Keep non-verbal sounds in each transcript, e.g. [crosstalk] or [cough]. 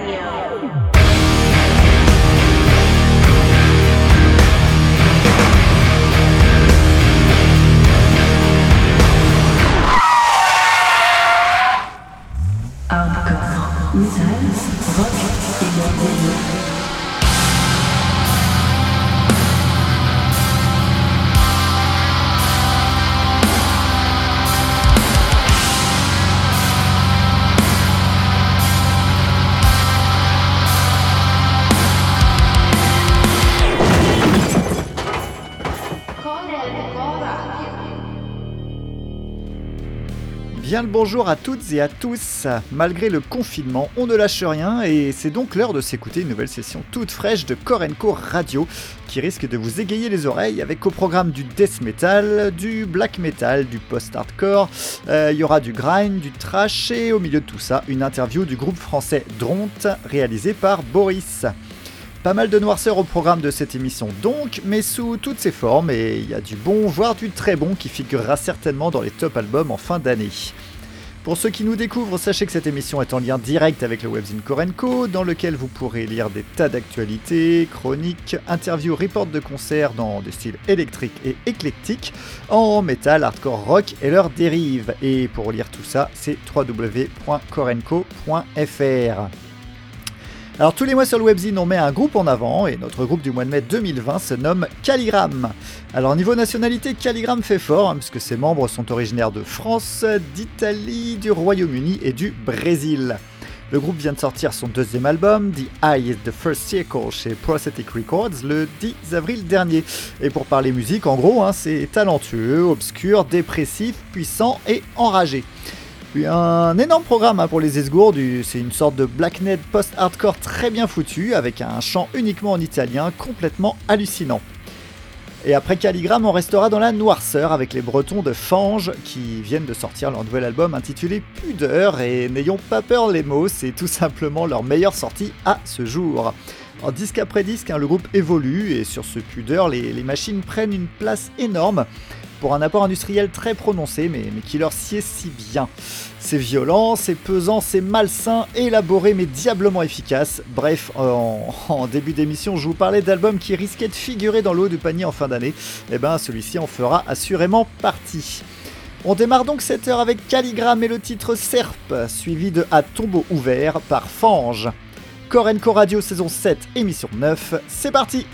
Radio. Bonjour à toutes et à tous. Malgré le confinement, on ne lâche rien et c'est donc l'heure de s'écouter une nouvelle session toute fraîche de Korenko Radio qui risque de vous égayer les oreilles avec au programme du death metal, du black metal, du post-hardcore, euh, il y aura du grind, du trash et au milieu de tout ça, une interview du groupe français Dront réalisée par Boris. Pas mal de noirceur au programme de cette émission donc, mais sous toutes ses formes, et il y a du bon, voire du très bon qui figurera certainement dans les top albums en fin d'année. Pour ceux qui nous découvrent, sachez que cette émission est en lien direct avec le webzine Korenko, dans lequel vous pourrez lire des tas d'actualités, chroniques, interviews, reports de concerts dans des styles électriques et éclectiques, en métal, hardcore, rock et leurs dérives. Et pour lire tout ça, c'est www.korenko.fr. Alors tous les mois sur le webzine on met un groupe en avant et notre groupe du mois de mai 2020 se nomme Calligram. Alors niveau nationalité, Calligram fait fort hein, puisque ses membres sont originaires de France, d'Italie, du Royaume-Uni et du Brésil. Le groupe vient de sortir son deuxième album, The Eye is the First Circle, chez Prosthetic Records, le 10 avril dernier. Et pour parler musique, en gros, hein, c'est talentueux, obscur, dépressif, puissant et enragé. Puis un énorme programme hein, pour les Esgourdes, c'est une sorte de blacknet post-hardcore très bien foutu, avec un chant uniquement en italien, complètement hallucinant. Et après Calligram, on restera dans la noirceur avec les Bretons de Fange qui viennent de sortir leur nouvel album intitulé Pudeur. Et n'ayons pas peur les mots, c'est tout simplement leur meilleure sortie à ce jour. En disque après disque, hein, le groupe évolue et sur ce Pudeur, les machines prennent une place énorme pour un apport industriel très prononcé, mais, qui leur sied si bien. C'est violent, c'est pesant, c'est malsain, élaboré mais diablement efficace. Bref, en, début d'émission, je vous parlais d'albums qui risquaient de figurer dans l'eau du panier en fin d'année. Eh ben celui-ci en fera assurément partie. On démarre donc cette heure avec Calligram et le titre Serp, suivi de À tombeau ouvert par Fange. Corenco Radio saison 7, émission 9, c'est parti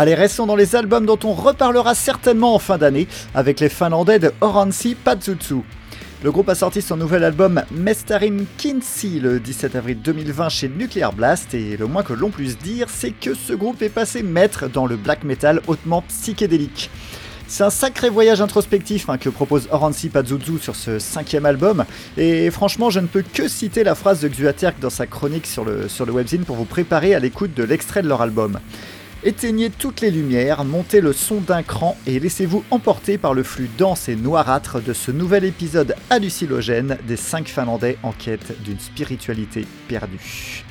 Allez, restons dans les albums dont on reparlera certainement en fin d'année avec les Finlandais de Oransi Patsutsu. Le groupe a sorti son nouvel album Mestarin Kinsey le 17 avril 2020 chez Nuclear Blast et le moins que l'on puisse dire c'est que ce groupe est passé maître dans le black metal hautement psychédélique. C'est un sacré voyage introspectif hein, que propose Oransi Pazuzu sur ce cinquième album, et franchement je ne peux que citer la phrase de Xuaterk dans sa chronique sur le, sur le webzine pour vous préparer à l'écoute de l'extrait de leur album. Éteignez toutes les lumières, montez le son d'un cran et laissez-vous emporter par le flux dense et noirâtre de ce nouvel épisode hallucinogène des 5 Finlandais en quête d'une spiritualité perdue.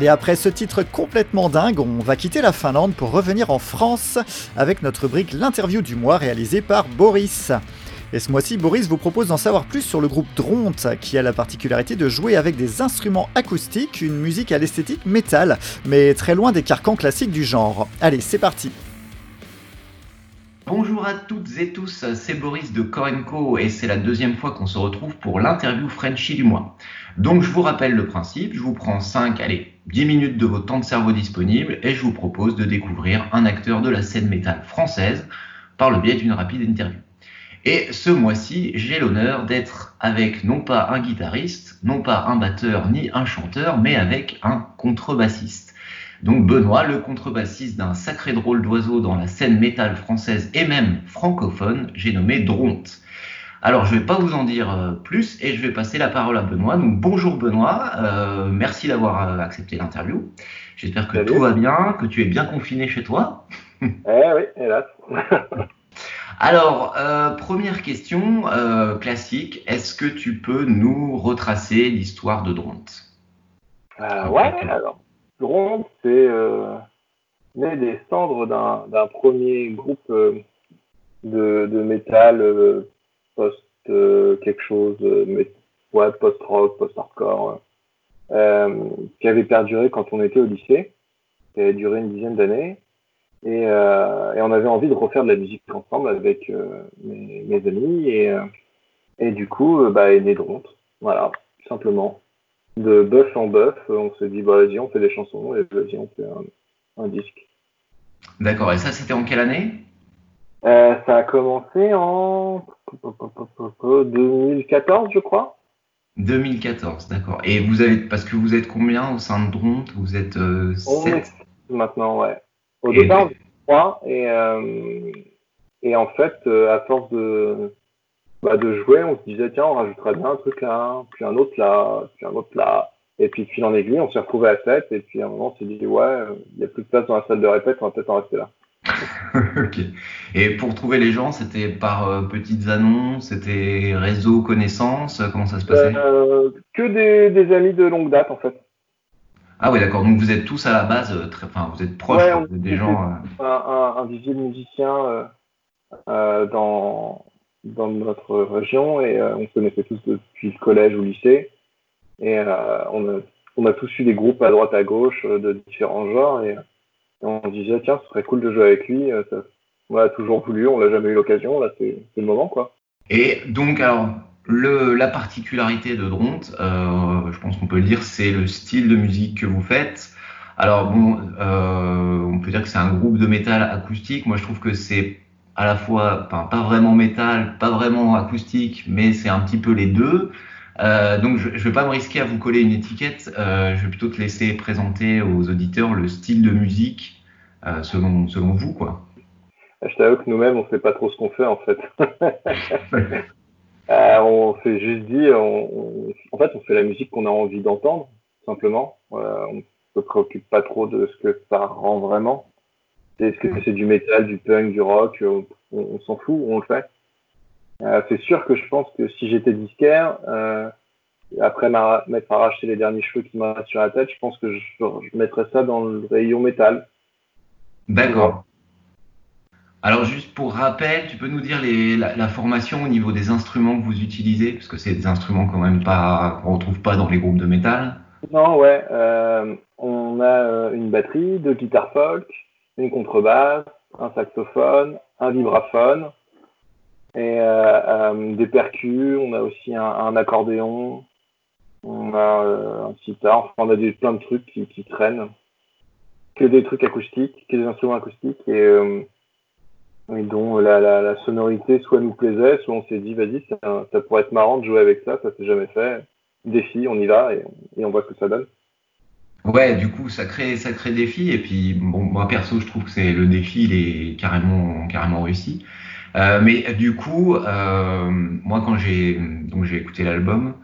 Allez, après ce titre complètement dingue, on va quitter la Finlande pour revenir en France avec notre rubrique L'interview du mois réalisée par Boris. Et ce mois-ci, Boris vous propose d'en savoir plus sur le groupe Dronte, qui a la particularité de jouer avec des instruments acoustiques, une musique à l'esthétique métal, mais très loin des carcans classiques du genre. Allez, c'est parti Bonjour à toutes et tous, c'est Boris de Korenko et c'est la deuxième fois qu'on se retrouve pour l'interview Frenchy du mois. Donc je vous rappelle le principe, je vous prends 5, allez, 10 minutes de votre temps de cerveau disponible et je vous propose de découvrir un acteur de la scène métal française par le biais d'une rapide interview. Et ce mois-ci, j'ai l'honneur d'être avec non pas un guitariste, non pas un batteur ni un chanteur, mais avec un contrebassiste. Donc Benoît, le contrebassiste d'un sacré drôle d'oiseau dans la scène métal française et même francophone, j'ai nommé Dronte. Alors je ne vais pas vous en dire euh, plus et je vais passer la parole à Benoît. Donc bonjour Benoît, euh, merci d'avoir euh, accepté l'interview. J'espère que tout va bien, que tu es bien confiné chez toi. [laughs] Eh oui, hélas. [laughs] Alors, première question classique, est-ce que tu peux nous retracer l'histoire de Dronte? Ouais, alors, Dronte, c'est né des cendres d'un premier groupe de, de métal post quelque chose, ouais, post-rock, post-hardcore, qui avait perduré quand on était au lycée, qui avait duré une dizaine d'années. Et, euh, et, on avait envie de refaire de la musique ensemble avec euh, mes, mes, amis. Et, euh, et du coup, euh, bah, est né Dronte. Voilà, tout simplement. De bœuf en bœuf, on se dit, bah, vas-y, on fait des chansons et vas-y, on fait un, un disque. D'accord, et ça, c'était en quelle année? Euh, Ça a commencé en 2014, je crois. 2014, d'accord. Et vous avez, parce que vous êtes combien au sein de Dronte? Vous êtes 7 Maintenant, ouais. Au départ, on trois et, euh, et en fait, euh, à force de, bah, de jouer, on se disait tiens, on rajoutera bien un truc là, puis un autre là, puis un autre là. Et puis, de fil en aiguille, on s'est retrouvé à 7 et puis à un moment, on s'est dit ouais, il n'y a plus de place dans la salle de répète, on va peut-être en rester là. [laughs] ok. Et pour trouver les gens, c'était par euh, petites annonces, c'était réseau, connaissances, comment ça se passait? Euh, Que des, des amis de longue date en fait. Ah oui, d'accord. Donc vous êtes tous à la base, euh, très, enfin vous êtes proches ouais, des gens. Un, un, euh, euh, dans dans notre région et on se connaissait tous depuis le collège ou le lycée et on a on a tous eu des groupes à droite à gauche de différents genres et, on disait tiens ce serait cool de jouer avec lui. Ça, on l'a toujours voulu, on l'a jamais eu l'occasion. Là c'est le moment quoi. Et donc alors le, la particularité de Dronte, euh, je pense qu'on peut le dire, c'est le style de musique que vous faites. Alors bon, euh, on peut dire que c'est un groupe de métal acoustique. Moi, je trouve que c'est à la fois, pas vraiment métal, pas vraiment acoustique, mais c'est un petit peu les deux. Euh, donc, je ne vais pas me risquer à vous coller une étiquette. Euh, je vais plutôt te laisser présenter aux auditeurs le style de musique euh, selon, selon vous, quoi. Je t'avoue que nous-mêmes, on ne sait pas trop ce qu'on fait, en fait. [laughs] On s'est juste dit, on, on, en fait, on fait la musique qu'on a envie d'entendre, simplement. On se préoccupe pas trop de ce que ça rend vraiment. Est-ce que c'est du métal, du punk, du rock On, on s'en fout, on le fait. Euh, c'est sûr que je pense que si j'étais disquaire, euh, après m'être arraché les derniers cheveux qui m'ont sur la tête, je pense que je, je mettrais ça dans le rayon métal. D'accord. Alors juste pour rappel, tu peux nous dire les, la, la, formation au niveau des instruments que vous utilisez, parce que c'est des instruments quand même pas qu'on retrouve pas dans les groupes de métal. Non, ouais, euh, on a une batterie, deux guitares folk, une contrebasse, un saxophone, un vibraphone et euh, euh, des percus. On a aussi un, accordéon, on a euh, un sitar. Enfin, on a des, plein de trucs qui, traînent, que des trucs acoustiques, que des instruments acoustiques et et dont la, la, sonorité soit nous plaisait, soit on s'est dit vas-y, ça, pourrait être marrant de jouer avec ça, ça s'est jamais fait. Défi, on y va et, on voit ce que ça donne. Ouais, du coup, ça crée, ça crée défi. Et puis, moi perso, je trouve que c'est le défi, il est carrément, carrément réussi. Euh, mais du coup, euh, moi, quand j'ai donc j'ai écouté l'album,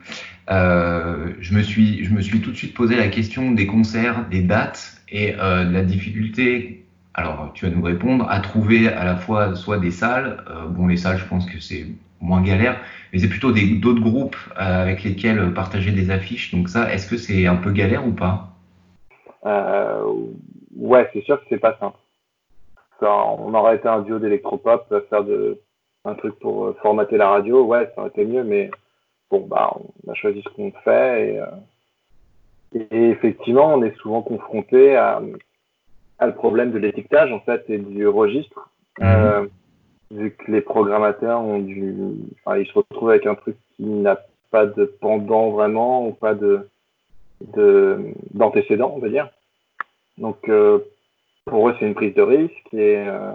euh, je me suis, je me suis tout de suite posé la question des concerts, des dates et euh, de la difficulté alors, tu vas nous répondre à trouver à la fois soit des salles, euh, bon les salles je pense que c'est moins galère, mais c'est plutôt d'autres groupes avec lesquels partager des affiches. Donc ça, est-ce que c'est un peu galère ou pas? Ouais, c'est sûr que c'est pas simple. Ça, on aurait été un duo d'électropop, faire de, un truc pour euh, formater la radio, ouais, ça aurait été mieux, mais bon, bah, on a choisi ce qu'on fait et, euh, et, effectivement, on est souvent confronté à, à le problème de l'étiquetage, en fait, et du registre. Euh, vu que les programmateurs ont du, enfin, ils se retrouvent avec un truc qui n'a pas de pendant vraiment ou pas de d'antécédent, on va dire. Donc euh, pour eux, c'est une prise de risque et, euh,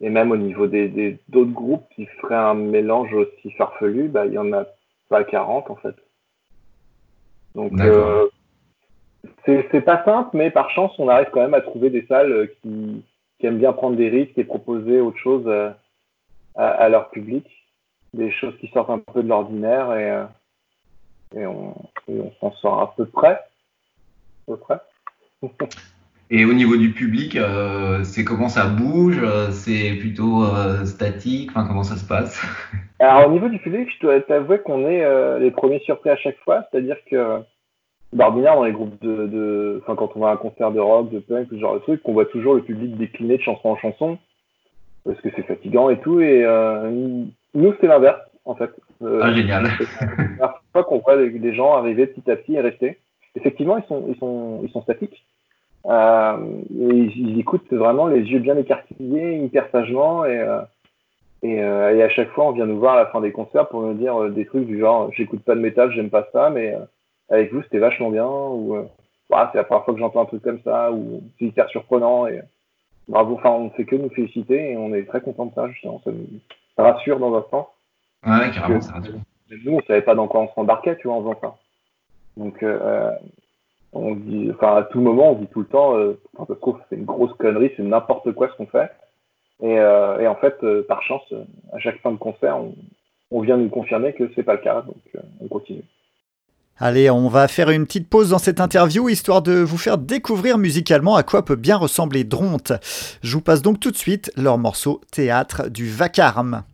et même au niveau des d'autres groupes qui feraient un mélange aussi farfelu, bah, il y en a pas 40 en fait. Donc euh, c'est pas simple, mais par chance, on arrive quand même à trouver des salles qui, qui aiment bien prendre des risques et proposer autre chose à, à, leur public, des choses qui sortent un peu de l'ordinaire et, et on, on s'en sort à peu près. À peu près. [laughs] Et au niveau du public, euh, c'est comment ça bouge C'est plutôt euh, statique Enfin, comment ça se passe? Alors, au niveau du public, je dois t'avouer qu'on est euh, les premiers surpris à chaque fois. C'est-à-dire que d'ordinaire, dans les groupes de, de, Enfin, quand on va à un concert de rock, de punk, ce genre de truc, on voit toujours le public décliner de chanson en chanson. Parce que c'est fatigant et tout. Et nous, c'est l'inverse, en fait. ah, génial. La fois qu'on voit des gens arriver petit à petit et rester. Effectivement, ils sont, ils sont, ils sont statiques. Euh, ils, écoutent vraiment les yeux bien écarquillés, hyper sagement, et, euh, et, euh, et, à chaque fois, on vient nous voir à la fin des concerts pour nous dire des trucs du genre j'écoute pas de métal, j'aime pas ça, mais avec vous, c'était vachement bien, ou bah, c'est la première fois que j'entends un truc comme ça, ou c'est hyper surprenant, et bravo, enfin, on ne fait que nous féliciter, et on est très content de ça, justement, ça nous rassure dans un sens. Ouais, carrément, ça rassure. Nous, on savait pas dans quoi on s'embarquait, tu vois, en faisant ça. Donc, euh, on dit, enfin, à tout moment, on dit tout le temps, euh, enfin, je trouve c'est une grosse connerie, c'est n'importe quoi ce qu'on fait. Et, euh, en fait, euh, par chance, à chaque fin de concert, on, on vient nous confirmer que c'est pas le cas, donc on continue. Allez, on va faire une petite pause dans cette interview histoire de vous faire découvrir musicalement à quoi peut bien ressembler Dronte. Je vous passe donc tout de suite leur morceau Théâtre du Vacarme.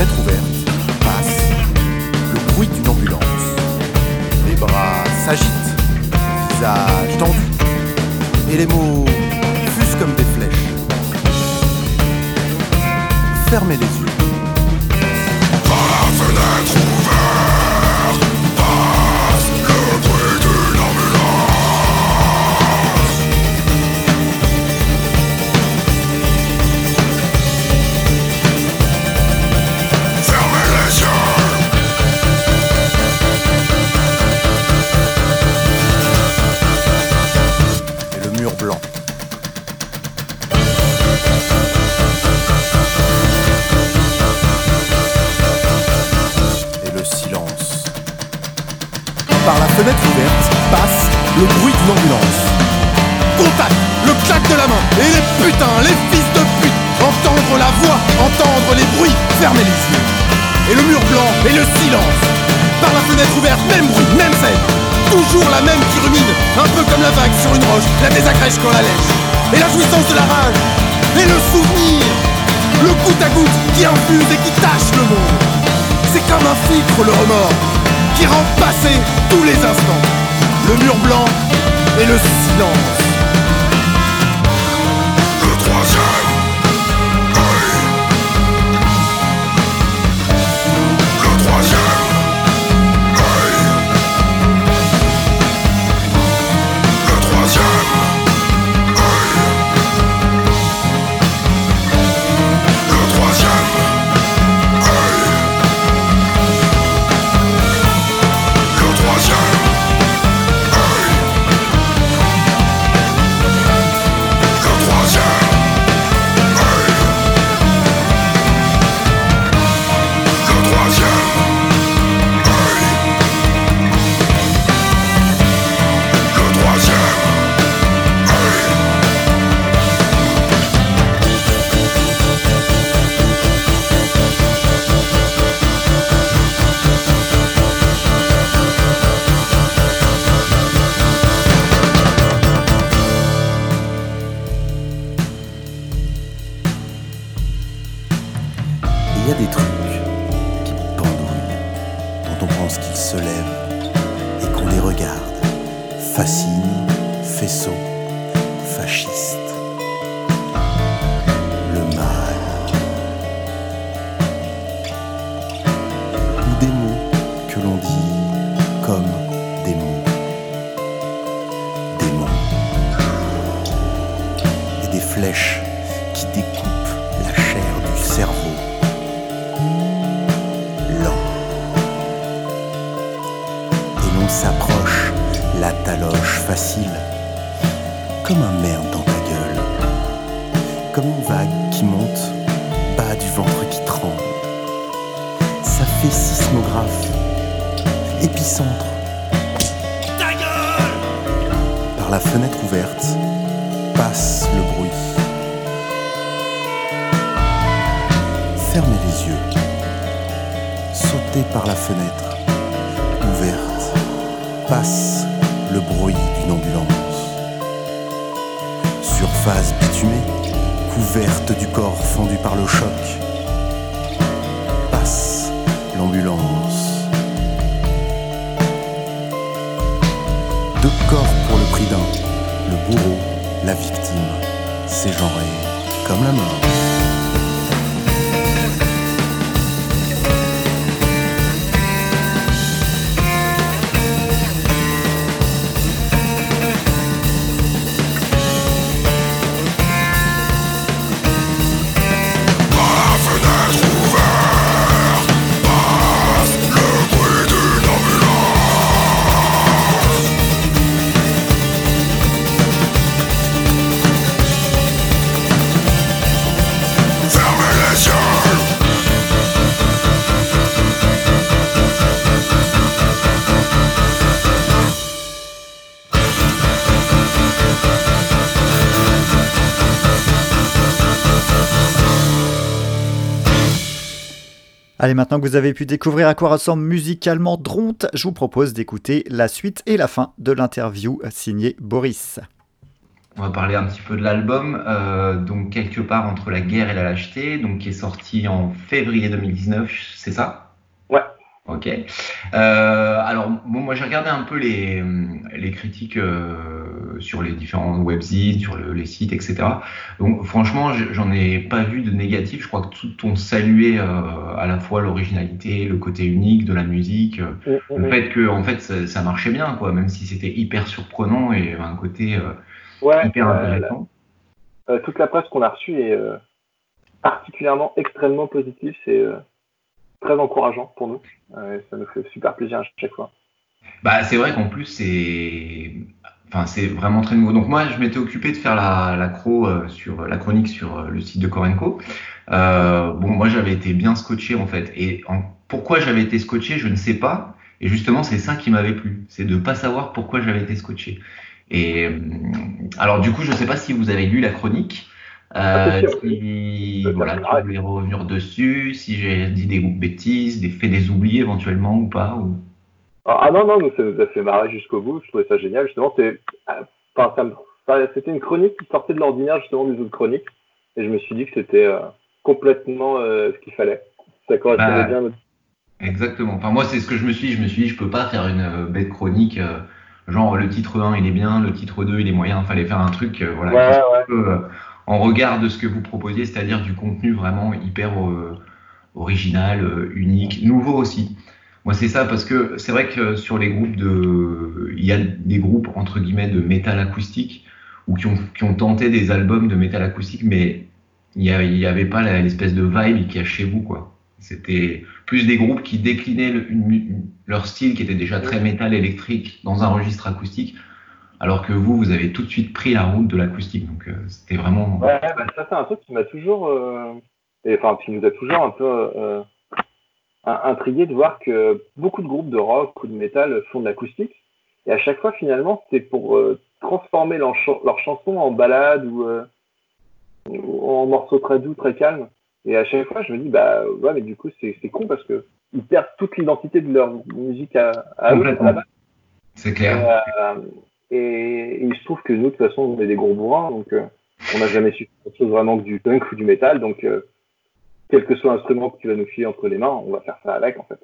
Fenêtre ouverte, passe le bruit d'une ambulance. Les bras s'agitent, visage tendu, et les mots fusent comme des flèches. Fermez les yeux. Comme la vague sur une roche, la désagrège quand la lèche. Et la jouissance de la rage, et le souvenir, le goutte à goutte qui infuse et qui tâche le monde. C'est comme un filtre le remords, qui rend passer tous les instants. Le mur blanc et le silence. Taloche facile, comme un merde dans ta gueule, comme une vague qui monte, bas du ventre qui tremble. Ça fait sismographe, épicentre. Par la fenêtre ouverte, passe le bruit. Fermez les yeux. Sautez par la fenêtre ouverte. Passe le bruit d'une ambulance. Surface bitumée, couverte du corps fendu par le choc. Passe l'ambulance. Deux corps pour le prix d'un. Le bourreau, la victime. C'est genré comme la mort. Allez, maintenant que vous avez pu découvrir à quoi ressemble musicalement Dronte, je vous propose d'écouter la suite et la fin de l'interview signée Boris. On va parler un petit peu de l'album, euh, donc quelque part entre la guerre et la lâcheté, donc qui est sorti en février 2019, c'est ça? Ouais. Ok. Euh, alors bon, moi j'ai regardé un peu les, les critiques euh, sur les différents webzines, sur le- les sites, etc. Donc franchement je- j'en ai pas vu de négatif. Je crois que tout ont salué euh, à la fois l'originalité, le côté unique de la musique, euh, le fait que en fait ça, ça marchait bien, quoi, même si c'était hyper surprenant et un côté euh, Ouais, hyper euh, intéressant. euh, toute la presse qu'on a reçue est euh, particulièrement extrêmement positive. C'est euh, très encourageant pour nous. Euh, ça nous fait super plaisir à chaque fois. Bah, c'est vrai qu'en plus, c'est enfin, c'est vraiment très nouveau. Donc, moi, je m'étais occupé de faire la, la, cro, euh, sur, la chronique sur euh, le site de Korenko. Euh, bon, moi, j'avais été bien scotché, en fait. Et en, pourquoi j'avais été scotché, je ne sais pas. Et justement, c'est ça qui m'avait plu. C'est de pas savoir pourquoi j'avais été scotché. Et euh, alors, du coup, je ne sais pas si vous avez lu la chronique. Ah, Euh, sûr. si voilà, arrête. voulais revenir dessus, si j'ai dit des bêtises, des fait des oublis éventuellement ou pas. Ou... Ah, ah non, non, nous, ça nous a fait marrer jusqu'au bout. Je trouvais ça génial. Justement, c'est, euh, enfin, c'était une chronique qui sortait de l'ordinaire, justement, des autres chroniques. Et je me suis dit que c'était euh, complètement euh, ce qu'il fallait. Ça correspondait Bah, bien à notre Exactement. Enfin, moi, c'est ce que je me suis dit. Je me suis dit, je peux pas faire une euh, bête chronique. genre, le titre 1, il est bien, le titre 2, il est moyen. Fallait faire un truc, voilà, Ouais, peu, en regard de ce que vous proposiez, c'est-à-dire du contenu vraiment hyper original, unique, nouveau aussi. Moi, c'est ça parce que c'est vrai que sur les groupes de, il y a des groupes entre guillemets de métal acoustique ou qui ont, qui ont tenté des albums de métal acoustique, mais il y, a- il y avait pas l'espèce de vibe qu'il y a chez vous, quoi. C'était plus des groupes qui déclinaient le- une- une- leur style qui était déjà très métal électrique dans un registre acoustique, alors que vous, vous avez tout de suite pris la route de l'acoustique. Donc euh, c'était vraiment. Ouais, bah, ça c'est un truc qui m'a toujours, euh, et, enfin qui nous a toujours un peu euh, intrigué de voir que beaucoup de groupes de rock ou de métal font de l'acoustique, et à chaque fois finalement c'est pour euh, transformer leur, ch- leur chanson en balade ou, euh, ou en morceau très doux, très calme. Et à chaque fois je me dis bah ouais mais du coup c'est con parce que ils perdent toute l'identité de leur musique à, à eux. C'est clair. Euh, et, et il se trouve que nous, de toute façon, on est des gros bourrins, donc euh, on n'a jamais su faire autre chose vraiment que du punk ou du métal, donc quel que soit l'instrument que tu vas nous filer entre les mains, on va faire ça avec, en fait.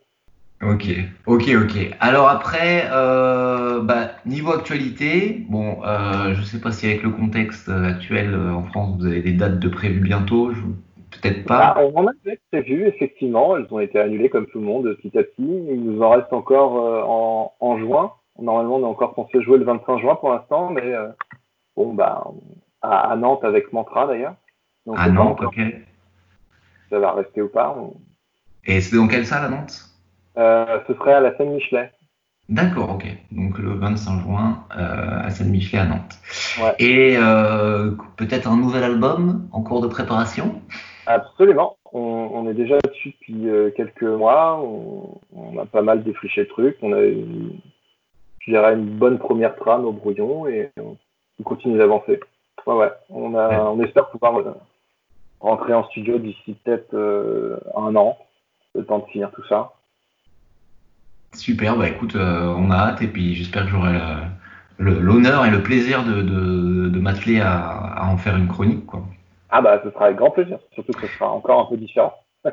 Ok, ok, ok. Alors après, euh, bah, niveau actualité, bon, euh, je sais pas si avec le contexte euh, actuel en France, vous avez des dates de prévues bientôt, je- peut-être Ah, pas. on en avait prévu, effectivement. Elles ont été annulées comme tout le monde petit à petit. Il nous en reste encore euh, en, en juin. Normalement, on est encore censé jouer le 25 juin pour l'instant, mais bon, bah, à, à Nantes avec Mantra d'ailleurs. À Nantes, ok. Ça va rester ou pas. On- Et c'est dans quelle salle à Nantes? Euh, ce serait à la scène Michelet. D'accord, ok. Donc le 25 juin euh, à Saint-Michel à Nantes. Ouais. Et euh, peut-être un nouvel album en cours de préparation? Absolument. On, on est déjà dessus depuis euh, quelques mois. On, on a pas mal défriché le truc. On a une, je dirais une bonne première trame au brouillon et on, on continue d'avancer. Ouais, ouais. On, a, Ouais. on espère pouvoir rentrer en studio d'ici peut-être euh, un an, le temps de finir tout ça. Super, bah écoute, euh, on a hâte et puis j'espère que j'aurai le- l'honneur et le plaisir de, de, de m'atteler à, à en faire une chronique. Quoi. Ah bah, ce sera avec grand plaisir. Surtout que ce sera encore un peu différent. [laughs]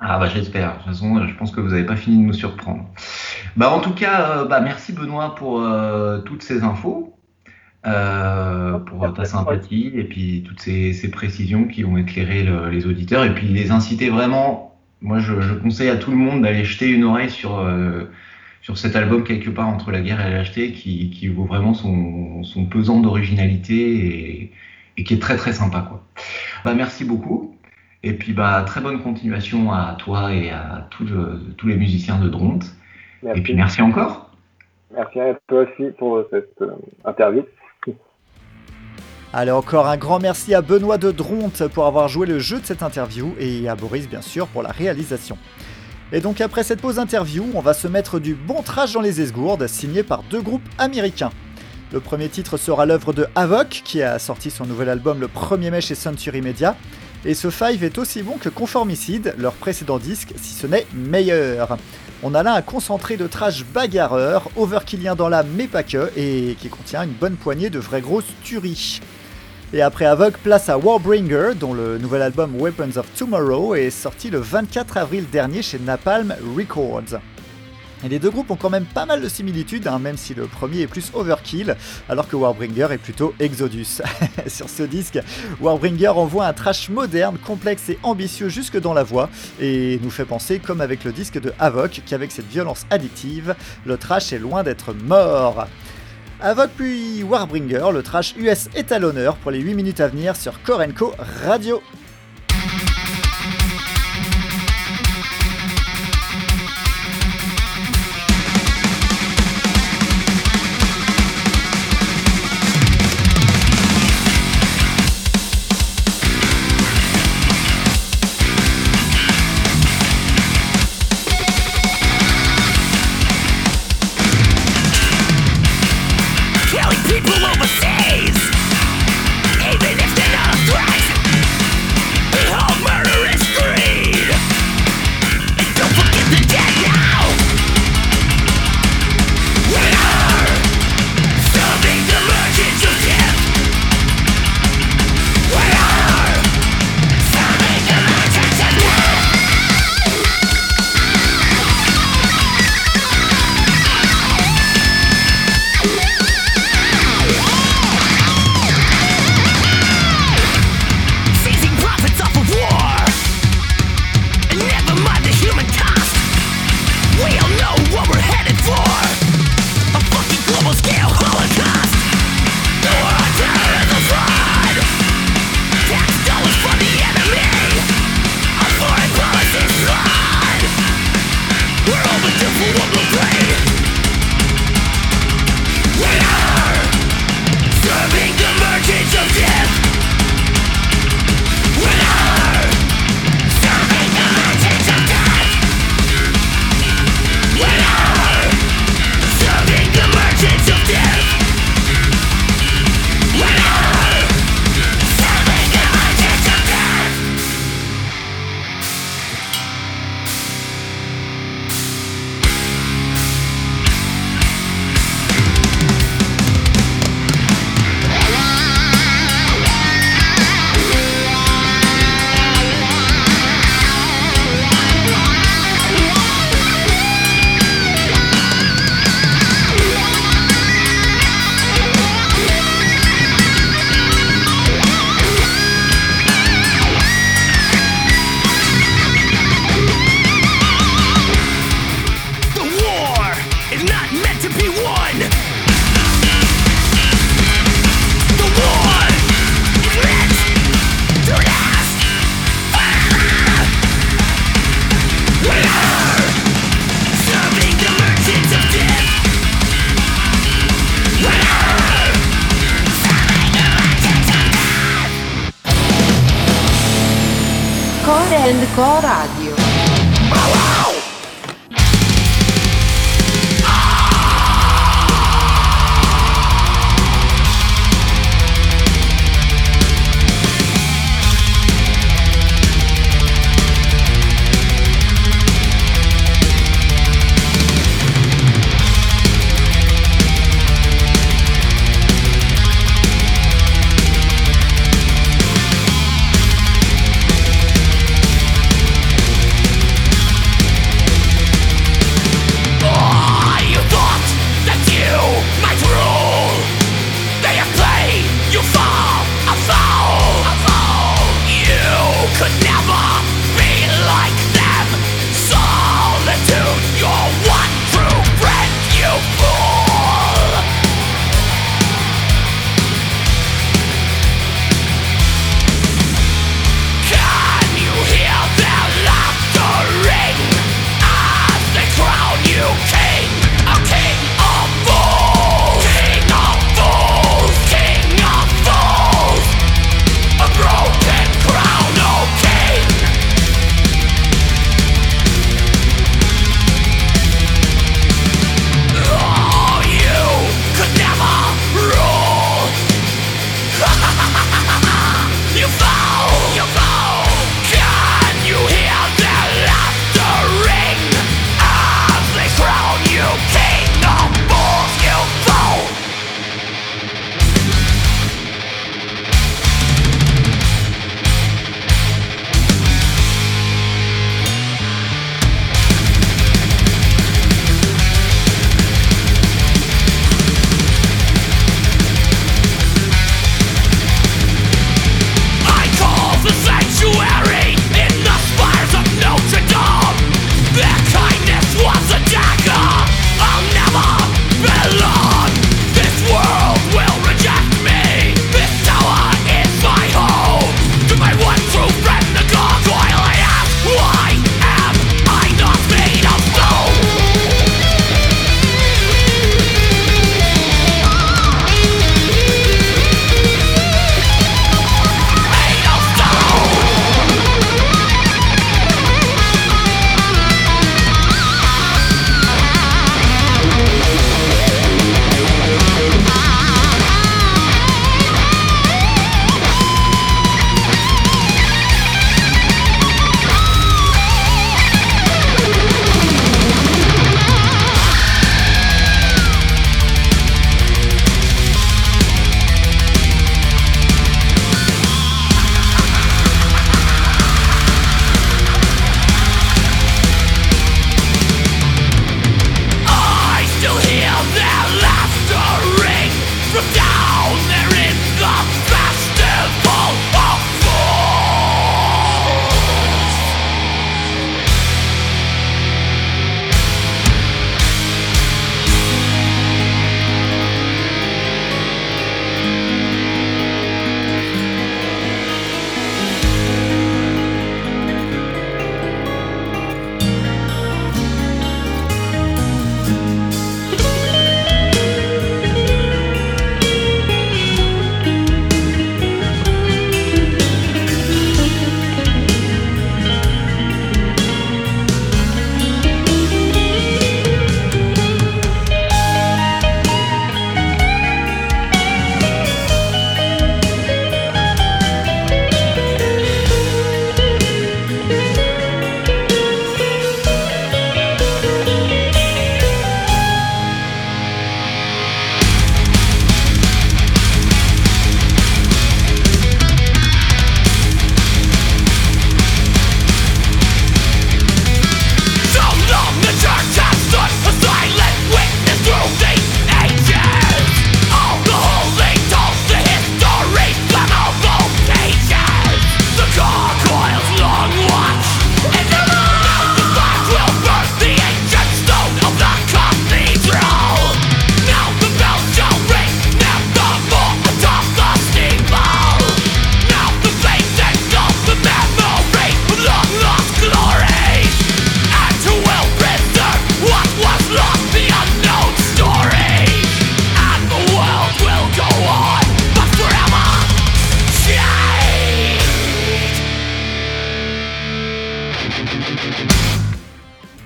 Ah bah j'espère, de toute façon je pense que vous n'avez pas fini de nous surprendre. Bah en tout cas, euh, bah, merci Benoît pour euh, toutes ces infos, euh, pour ta sympathie et puis toutes ces, ces précisions qui ont éclairé le- les auditeurs et puis les inciter vraiment, moi je, je conseille à tout le monde d'aller jeter une oreille sur, euh, sur cet album quelque part entre la guerre et la lâcheté qui, qui vaut vraiment son, son pesant d'originalité et, et qui est très très sympa quoi. Bah merci beaucoup. Et puis bah très bonne continuation à toi et à tous le- tous les musiciens de Dronte. Merci. Et puis merci encore. Merci à toi aussi pour cette euh, interview. Allez, encore un grand merci à Benoît de Dronte pour avoir joué le jeu de cette interview et à Boris, bien sûr, pour la réalisation. Et donc, après cette pause interview, on va se mettre du bon trash dans les esgourdes, signé par deux groupes américains. Le premier titre sera l'œuvre de Havok, qui a sorti son nouvel album le 1er mai chez Century Media. Et ce Five est aussi bon que Conformicide, leur précédent disque, si ce n'est meilleur. On a là un concentré de trash bagarreur, overkillien dans l'âme mais pas que, et qui contient une bonne poignée de vraies grosses tueries. Et après Havok, place à Warbringer, dont le nouvel album Weapons of Tomorrow est sorti le 24 avril dernier chez Napalm Records. Et les deux groupes ont quand même pas mal de similitudes, hein, même si le premier est plus Overkill, alors que Warbringer est plutôt Exodus. [laughs] Sur ce disque, Warbringer envoie un trash moderne, complexe et ambitieux jusque dans la voix, et nous fait penser, comme avec le disque de Havok, qu'avec cette violence addictive, le trash est loin d'être mort. Havok puis Warbringer, le trash US est à l'honneur pour les 8 minutes à venir sur Korenko Radio.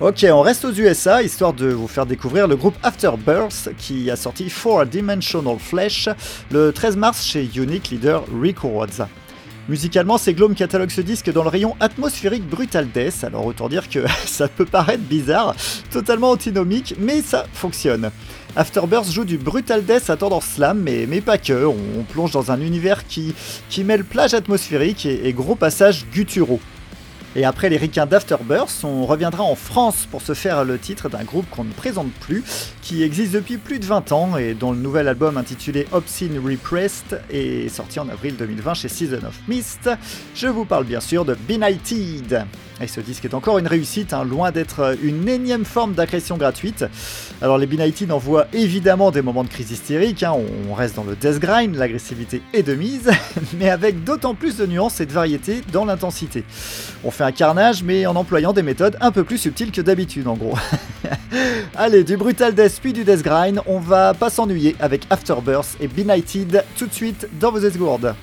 Ok, on reste aux USA, histoire de vous faire découvrir le groupe Afterbirth qui a sorti Four Dimensional Flesh le 13 mars chez Unique Leader Records. Musicalement, c'est Gloom catalogue ce disque dans le rayon atmosphérique Brutal Death, alors autant dire que [laughs] ça peut paraître bizarre, totalement antinomique, mais ça fonctionne. Afterbirth joue du Brutal Death à tendance slam, mais, pas que, on, on plonge dans un univers qui, qui mêle plage atmosphérique et, et gros passages gutturaux. Et après les ricains d'Afterbirth, on reviendra en France pour se faire le titre d'un groupe qu'on ne présente plus, qui existe depuis plus de 20 ans et dont le nouvel album intitulé Obscene Repressed est sorti en avril 2020 chez Season of Mist. Je vous parle bien sûr de Benighted. Et ce disque est encore une réussite, hein, loin d'être une énième forme d'agression gratuite. Alors les Benighted envoient évidemment des moments de crise hystérique, hein, on reste dans le death grind, l'agressivité est de mise, [laughs] mais avec d'autant plus de nuances et de variété dans l'intensité. On fait un carnage, mais en employant des méthodes un peu plus subtiles que d'habitude en gros. [laughs] Allez, du brutal death puis du death grind, on va pas s'ennuyer avec Afterbirth et Benighted tout de suite dans vos esgourdes.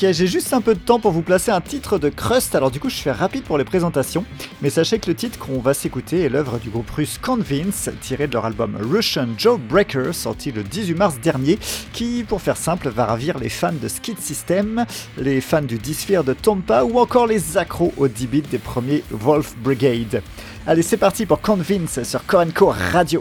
Ok, j'ai juste un peu de temps pour vous placer un titre de Crust, alors du coup je fais rapide pour les présentations, mais sachez que le titre qu'on va s'écouter est l'œuvre du groupe russe Convince, tiré de leur album Russian Joe Breaker, sorti le 18 mars dernier, qui, pour faire simple, va ravir les fans de Skid System, les fans du Disphere de Tompa ou encore les accros au 10 bits des premiers Wolf Brigade. Allez, c'est parti pour Convince sur Korenko Radio.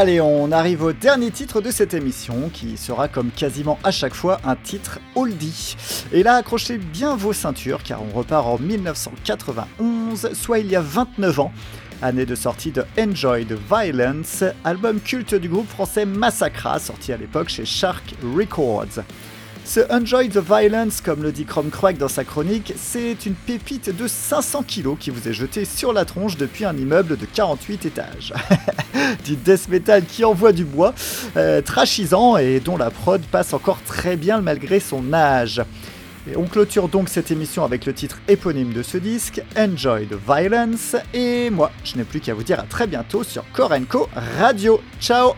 Allez, on arrive au dernier titre de cette émission, qui sera comme quasiment à chaque fois un titre oldie. Et là, accrochez bien vos ceintures, car on repart en 1991, soit il y a 29 ans, année de sortie de Enjoy the Violence, album culte du groupe français Massacra, sorti à l'époque chez Shark Records. Ce Enjoy the Violence, comme le dit Chrome Crack dans sa chronique, c'est une pépite de 500 kilos qui vous est jetée sur la tronche depuis un immeuble de 48 étages. [laughs] du death metal qui envoie du bois, euh, trashisant et dont la prod passe encore très bien malgré son âge. Et on clôture donc cette émission avec le titre éponyme de ce disque, Enjoy the Violence, et moi, je n'ai plus qu'à vous dire à très bientôt sur Korenko Radio. Ciao